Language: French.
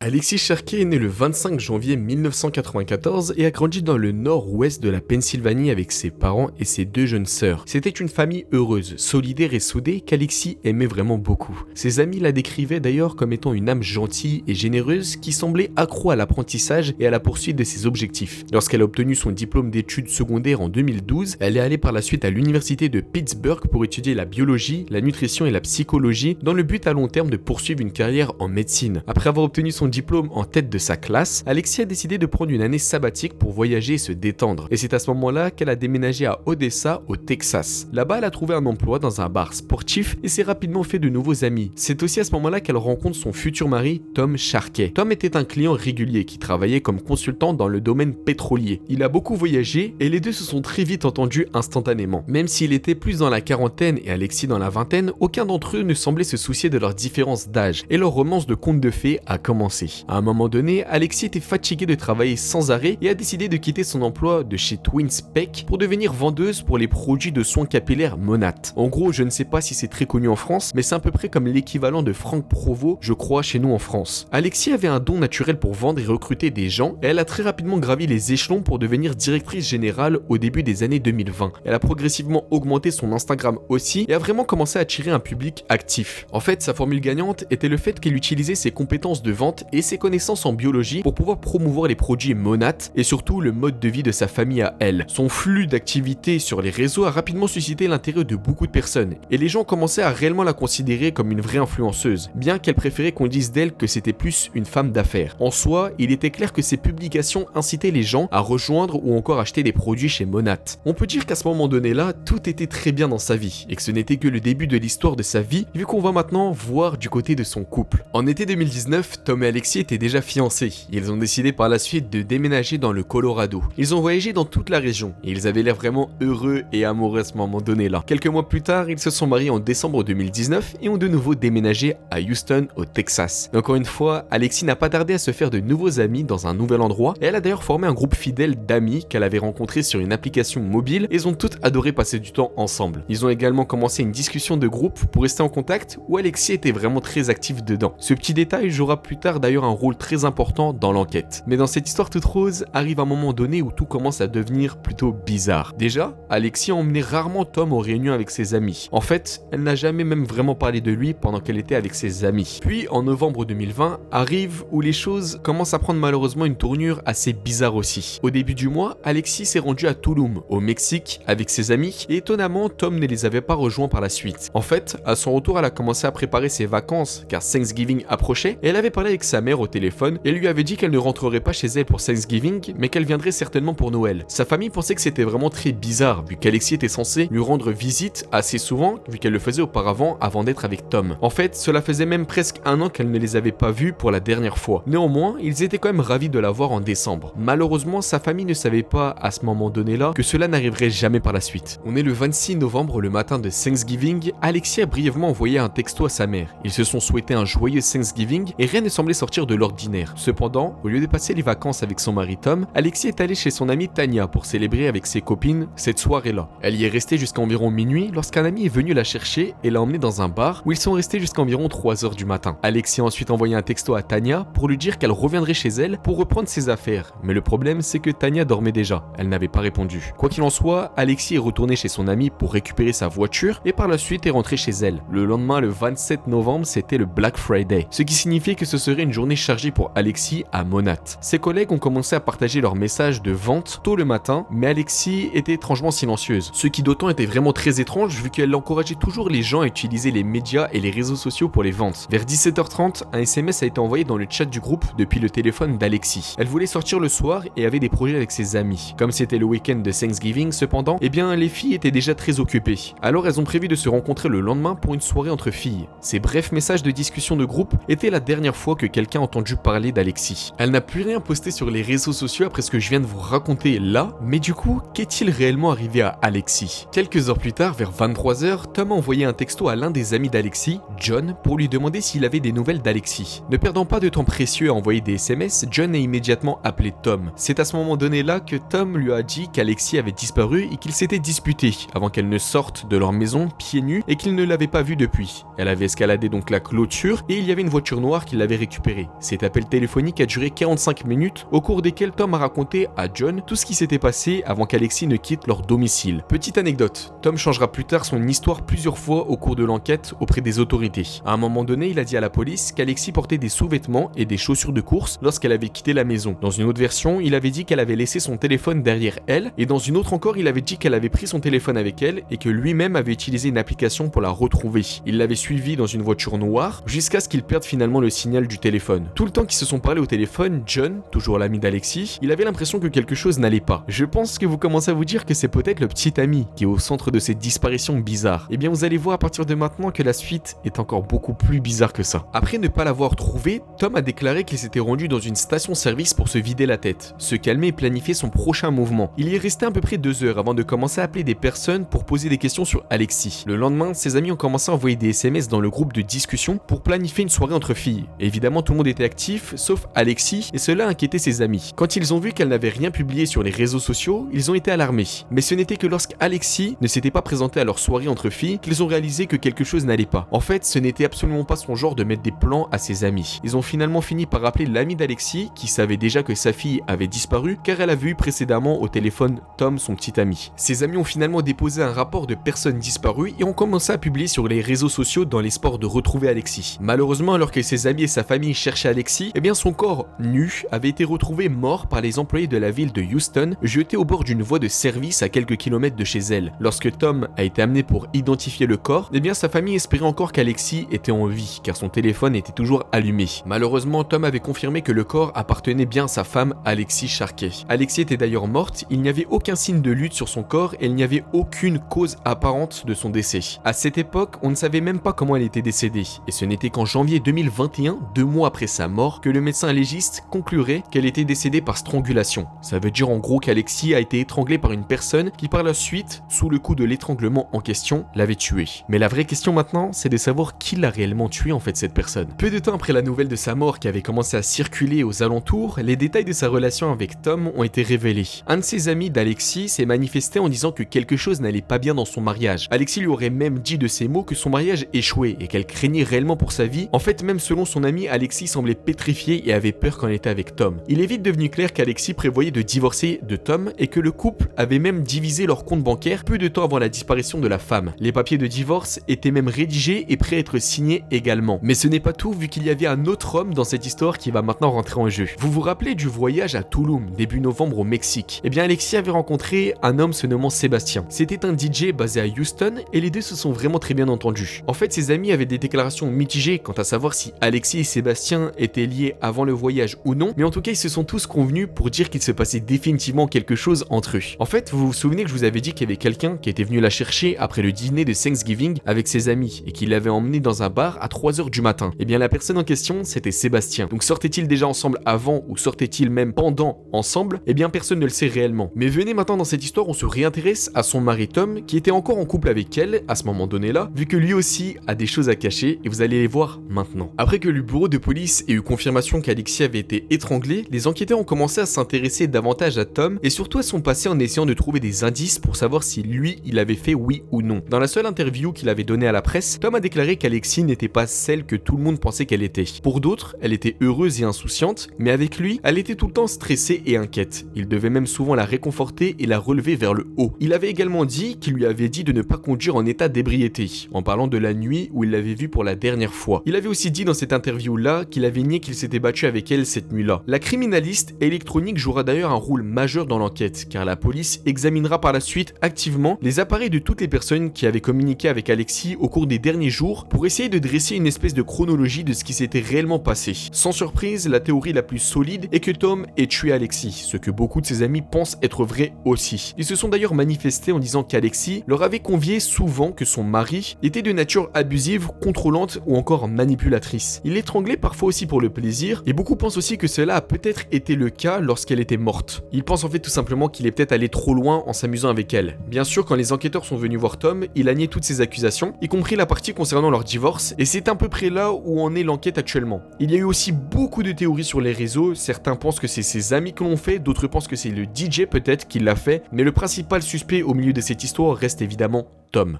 Alexis Cherquet est né le 25 janvier 1994 et a grandi dans le nord-ouest de la Pennsylvanie avec ses parents et ses deux jeunes sœurs. C'était une famille heureuse, solidaire et soudée qu'Alexis aimait vraiment beaucoup. Ses amis la décrivaient d'ailleurs comme étant une âme gentille et généreuse qui semblait accro à l'apprentissage et à la poursuite de ses objectifs. Lorsqu'elle a obtenu son diplôme d'études secondaires en 2012, elle est allée par la suite à l'université de Pittsburgh pour étudier la biologie, la nutrition et la psychologie dans le but à long terme de poursuivre une carrière en médecine. Après avoir obtenu son diplôme en tête de sa classe, Alexia a décidé de prendre une année sabbatique pour voyager et se détendre. Et c'est à ce moment-là qu'elle a déménagé à Odessa, au Texas. Là-bas, elle a trouvé un emploi dans un bar sportif et s'est rapidement fait de nouveaux amis. C'est aussi à ce moment-là qu'elle rencontre son futur mari, Tom Sharkey. Tom était un client régulier qui travaillait comme consultant dans le domaine pétrolier. Il a beaucoup voyagé et les deux se sont très vite entendus instantanément. Même s'il était plus dans la quarantaine et Alexis dans la vingtaine, aucun d'entre eux ne semblait se soucier de leur différence d'âge et leur romance de conte de fées a commencé. À un moment donné, Alexis était fatiguée de travailler sans arrêt et a décidé de quitter son emploi de chez Twinspec pour devenir vendeuse pour les produits de soins capillaires Monat. En gros, je ne sais pas si c'est très connu en France, mais c'est à peu près comme l'équivalent de Franck Provo, je crois, chez nous en France. Alexis avait un don naturel pour vendre et recruter des gens et elle a très rapidement gravi les échelons pour devenir directrice générale au début des années 2020. Elle a progressivement augmenté son Instagram aussi et a vraiment commencé à attirer un public actif. En fait, sa formule gagnante était le fait qu'elle utilisait ses compétences de vente et ses connaissances en biologie pour pouvoir promouvoir les produits Monat et surtout le mode de vie de sa famille à elle. Son flux d'activités sur les réseaux a rapidement suscité l'intérêt de beaucoup de personnes et les gens commençaient à réellement la considérer comme une vraie influenceuse, bien qu'elle préférait qu'on dise d'elle que c'était plus une femme d'affaires. En soi, il était clair que ses publications incitaient les gens à rejoindre ou encore acheter des produits chez Monat. On peut dire qu'à ce moment donné là, tout était très bien dans sa vie et que ce n'était que le début de l'histoire de sa vie, vu qu'on va maintenant voir du côté de son couple. En été 2019, Tom et Alexis étaient déjà fiancés. Ils ont décidé par la suite de déménager dans le Colorado. Ils ont voyagé dans toute la région et ils avaient l'air vraiment heureux et amoureux à ce moment donné là. Quelques mois plus tard, ils se sont mariés en décembre 2019 et ont de nouveau déménagé à Houston au Texas. encore une fois, Alexis n'a pas tardé à se faire de nouveaux amis dans un nouvel endroit et elle a d'ailleurs formé un groupe fidèle d'amis qu'elle avait rencontrés sur une application mobile et ils ont toutes adoré passer du temps ensemble. Ils ont également commencé une discussion de groupe pour rester en contact où Alexis était vraiment très actif dedans. Ce petit détail jouera plus tard un rôle très important dans l'enquête. Mais dans cette histoire toute rose, arrive un moment donné où tout commence à devenir plutôt bizarre. Déjà, Alexis emmenait rarement Tom aux réunions avec ses amis. En fait, elle n'a jamais même vraiment parlé de lui pendant qu'elle était avec ses amis. Puis, en novembre 2020, arrive où les choses commencent à prendre malheureusement une tournure assez bizarre aussi. Au début du mois, Alexis s'est rendu à Tulum, au Mexique, avec ses amis, et étonnamment, Tom ne les avait pas rejoints par la suite. En fait, à son retour, elle a commencé à préparer ses vacances, car Thanksgiving approchait, et elle avait parlé avec sa mère au téléphone et lui avait dit qu'elle ne rentrerait pas chez elle pour Thanksgiving, mais qu'elle viendrait certainement pour Noël. Sa famille pensait que c'était vraiment très bizarre, vu qu'Alexis était censé lui rendre visite assez souvent, vu qu'elle le faisait auparavant avant d'être avec Tom. En fait, cela faisait même presque un an qu'elle ne les avait pas vus pour la dernière fois. Néanmoins, ils étaient quand même ravis de la voir en décembre. Malheureusement, sa famille ne savait pas à ce moment donné-là que cela n'arriverait jamais par la suite. On est le 26 novembre, le matin de Thanksgiving, Alexis a brièvement envoyé un texto à sa mère. Ils se sont souhaités un joyeux Thanksgiving et rien ne semblait sortir de l'ordinaire. Cependant, au lieu de passer les vacances avec son mari Tom, Alexis est allé chez son amie Tania pour célébrer avec ses copines cette soirée-là. Elle y est restée jusqu'à environ minuit lorsqu'un ami est venu la chercher et l'a emmenée dans un bar où ils sont restés jusqu'à environ 3 heures du matin. Alexis a ensuite envoyé un texto à Tania pour lui dire qu'elle reviendrait chez elle pour reprendre ses affaires. Mais le problème, c'est que Tania dormait déjà. Elle n'avait pas répondu. Quoi qu'il en soit, Alexis est retourné chez son ami pour récupérer sa voiture et par la suite est rentré chez elle. Le lendemain, le 27 novembre, c'était le Black Friday, ce qui signifiait que ce serait une journée chargée pour Alexis à Monat. Ses collègues ont commencé à partager leurs messages de vente tôt le matin, mais Alexis était étrangement silencieuse, ce qui d'autant était vraiment très étrange vu qu'elle encourageait toujours les gens à utiliser les médias et les réseaux sociaux pour les ventes. Vers 17h30, un SMS a été envoyé dans le chat du groupe depuis le téléphone d'Alexis. Elle voulait sortir le soir et avait des projets avec ses amis. Comme c'était le week-end de Thanksgiving cependant, eh bien les filles étaient déjà très occupées. Alors elles ont prévu de se rencontrer le lendemain pour une soirée entre filles. Ces brefs messages de discussion de groupe étaient la dernière fois que quelqu'un a entendu parler d'Alexis. Elle n'a plus rien posté sur les réseaux sociaux après ce que je viens de vous raconter là, mais du coup, qu'est-il réellement arrivé à Alexis? Quelques heures plus tard, vers 23h, Tom a envoyé un texto à l'un des amis d'Alexis, John, pour lui demander s'il avait des nouvelles d'Alexis. Ne perdant pas de temps précieux à envoyer des SMS, John a immédiatement appelé Tom. C'est à ce moment donné là que Tom lui a dit qu'Alexis avait disparu et qu'il s'était disputé avant qu'elle ne sorte de leur maison pieds nus et qu'il ne l'avait pas vue depuis. Elle avait escaladé donc la clôture et il y avait une voiture noire qui l'avait récupérée Cet appel téléphonique a duré 45 minutes, au cours desquels Tom a raconté à John tout ce qui s'était passé avant qu'Alexis ne quitte leur domicile. Petite anecdote, Tom changera plus tard son histoire plusieurs fois au cours de l'enquête auprès des autorités. À un moment donné, il a dit à la police qu'Alexis portait des sous-vêtements et des chaussures de course lorsqu'elle avait quitté la maison. Dans une autre version, il avait dit qu'elle avait laissé son téléphone derrière elle, et dans une autre encore, il avait dit qu'elle avait pris son téléphone avec elle et que lui-même avait utilisé une application pour la retrouver. Il l'avait suivi dans une voiture noire jusqu'à ce qu'il perde finalement le signal du téléphone. Tout le temps qu'ils se sont parlé au téléphone, John, toujours l'ami d'Alexis, il avait l'impression que quelque chose n'allait pas. Je pense que vous commencez à vous dire que c'est peut-être le petit ami qui est au centre de cette disparition bizarre. Eh bien, vous allez voir à partir de maintenant que la suite est encore beaucoup plus bizarre que ça. Après ne pas l'avoir trouvé, Tom a déclaré qu'il s'était rendu dans une station-service pour se vider la tête, se calmer et planifier son prochain mouvement. Il y est resté à peu près deux heures avant de commencer à appeler des personnes pour poser des questions sur Alexis. Le lendemain, ses amis ont commencé à envoyer des SMS dans le groupe de discussion pour planifier une soirée entre filles. évidemment, tout le monde était actif, sauf Alexis, et cela inquiétait ses amis. Quand ils ont vu qu'elle n'avait rien publié sur les réseaux sociaux, ils ont été alarmés. Mais ce n'était que lorsqu'Alexis ne s'était pas présenté à leur soirée entre filles qu'ils ont réalisé que quelque chose n'allait pas. En fait, ce n'était absolument pas son genre de mettre des plans à ses amis. Ils ont finalement fini par appeler l'ami d'Alexis, qui savait déjà que sa fille avait disparu, car elle avait eu précédemment au téléphone Tom, son petit ami. Ses amis ont finalement déposé un rapport de personnes disparues et ont commencé à publier sur les réseaux sociaux dans l'espoir de retrouver Alexis. Malheureusement, alors que ses amis et sa famille cherchaient Alexis, eh bien son corps nu avait été retrouvé mort par les employés de la ville de Houston, jeté au bord d'une voie de service à quelques kilomètres de chez elle. Lorsque Tom a été amené pour identifier le corps, eh bien sa famille espérait encore qu'Alexis était en vie, car son téléphone était toujours allumé. Malheureusement, Tom avait confirmé que le corps appartenait bien à sa femme Alexis Sharkey. Alexis était d'ailleurs morte, il n'y avait aucun signe de lutte sur son corps et il n'y avait aucune cause apparente de son décès. À cette époque, on ne savait même pas comment elle était décédée, et ce n'était qu'en janvier 2021, deux mois après sa mort, que le médecin légiste conclurait qu'elle était décédée par strangulation. Ça veut dire en gros qu'Alexis a été étranglé par une personne qui par la suite, sous le coup de l'étranglement en question, l'avait tué. Mais la vraie question maintenant, c'est de savoir qui l'a réellement tué en fait cette personne. Peu de temps après la nouvelle de sa mort qui avait commencé à circuler aux alentours, les détails de sa relation avec Tom ont été révélés. Un de ses amis d'Alexis s'est manifesté en disant que quelque chose n'allait pas bien dans son mariage. Alexis lui aurait même dit de ses mots que son mariage échouait et qu'elle craignait réellement pour sa vie. En fait, même selon son ami, Alexis semblait pétrifié et avait peur elle était avec Tom. Il est vite devenu clair qu'Alexis prévoyait de divorcer de Tom et que le couple avait même divisé leur compte bancaire peu de temps avant la disparition de la femme. Les papiers de divorce étaient même rédigés et prêts à être signés également. Mais ce n'est pas tout vu qu'il y avait un autre homme dans cette histoire qui va maintenant rentrer en jeu. Vous vous rappelez du voyage à Tulum début novembre au Mexique? Eh bien Alexis avait rencontré un homme se nommant Sébastien. C'était un DJ basé à Houston et les deux se sont vraiment très bien entendus. En fait, ses amis avaient des déclarations mitigées quant à savoir si Alexis et Sébastien étaient liés avant le voyage ou non, mais en tout cas, ils se sont tous convenus pour dire qu'il se passait définitivement quelque chose entre eux. En fait, vous vous souvenez que je vous avais dit qu'il y avait quelqu'un qui était venu la chercher après le dîner de Thanksgiving avec ses amis et qu'il l'avait emmené dans un bar à 3h du matin. Eh bien, la personne en question, c'était Sébastien. Donc, sortaient-ils déjà ensemble avant ou sortaient-ils même pendant ensemble? Eh bien, personne ne le sait réellement. Mais venez maintenant dans cette histoire, on se réintéresse à son mari Tom, qui était encore en couple avec elle à ce moment donné-là, vu que lui aussi a des choses à cacher et vous allez les voir maintenant. Après que le bureau de police ait eu confirmation qu'Alexis avait été étranglé, les enquêteurs ont commencé à s'intéresser davantage à Tom et surtout à son passé en essayant de trouver des indices pour savoir si lui, il avait fait oui ou non. Dans la seule interview qu'il avait donnée à la presse, Tom a déclaré qu'Alexis n'était pas celle que tout le monde pensait qu'elle était. Pour d'autres, elle était heureuse et insouciante, mais avec lui, elle était tout le temps stressée et inquiète. Il devait même souvent la réconforter et la relever vers le haut. Il avait également dit qu'il lui avait dit de ne pas conduire en état d'ébriété, en parlant de la nuit où il l'avait vue pour la dernière fois. Il avait aussi dit dans cette interview-là qu'il avait nié qu'il s'était battu avec elle cette nuit-là. La criminaliste électronique jouera d'ailleurs un rôle majeur dans l'enquête, car la police examinera par la suite activement les appareils de toutes les personnes qui avaient communiqué avec Alexis au cours des derniers jours pour essayer de dresser une espèce de chronologie de ce qui s'était réellement passé. Sans surprise, la théorie la plus solide est que Tom ait tué Alexis, ce que beaucoup de ses amis pensent être vrai aussi. Ils se sont d'ailleurs manifestés en disant qu'Alexis leur avait convié souvent que son mari était de nature abusive, contrôlante ou encore manipulatrice. Il l'étranglait parfois aussi pour le plaisir, et beaucoup pensent aussi que cela a peut-être été le cas lorsqu'elle était morte. Ils pensent en fait tout simplement qu'il est peut-être allé trop loin en s'amusant avec elle. Bien sûr, quand les enquêteurs sont venus voir Tom, il a nié toutes ses accusations, y compris la partie concernant leur divorce, et c'est à peu près là où en est l'enquête actuellement. Il y a eu aussi beaucoup de théories sur les réseaux, certains pensent que c'est ses amis qui l'ont fait, d'autres pensent que c'est le DJ peut-être qui l'a fait, mais le principal suspect au milieu de cette histoire reste évidemment Tom.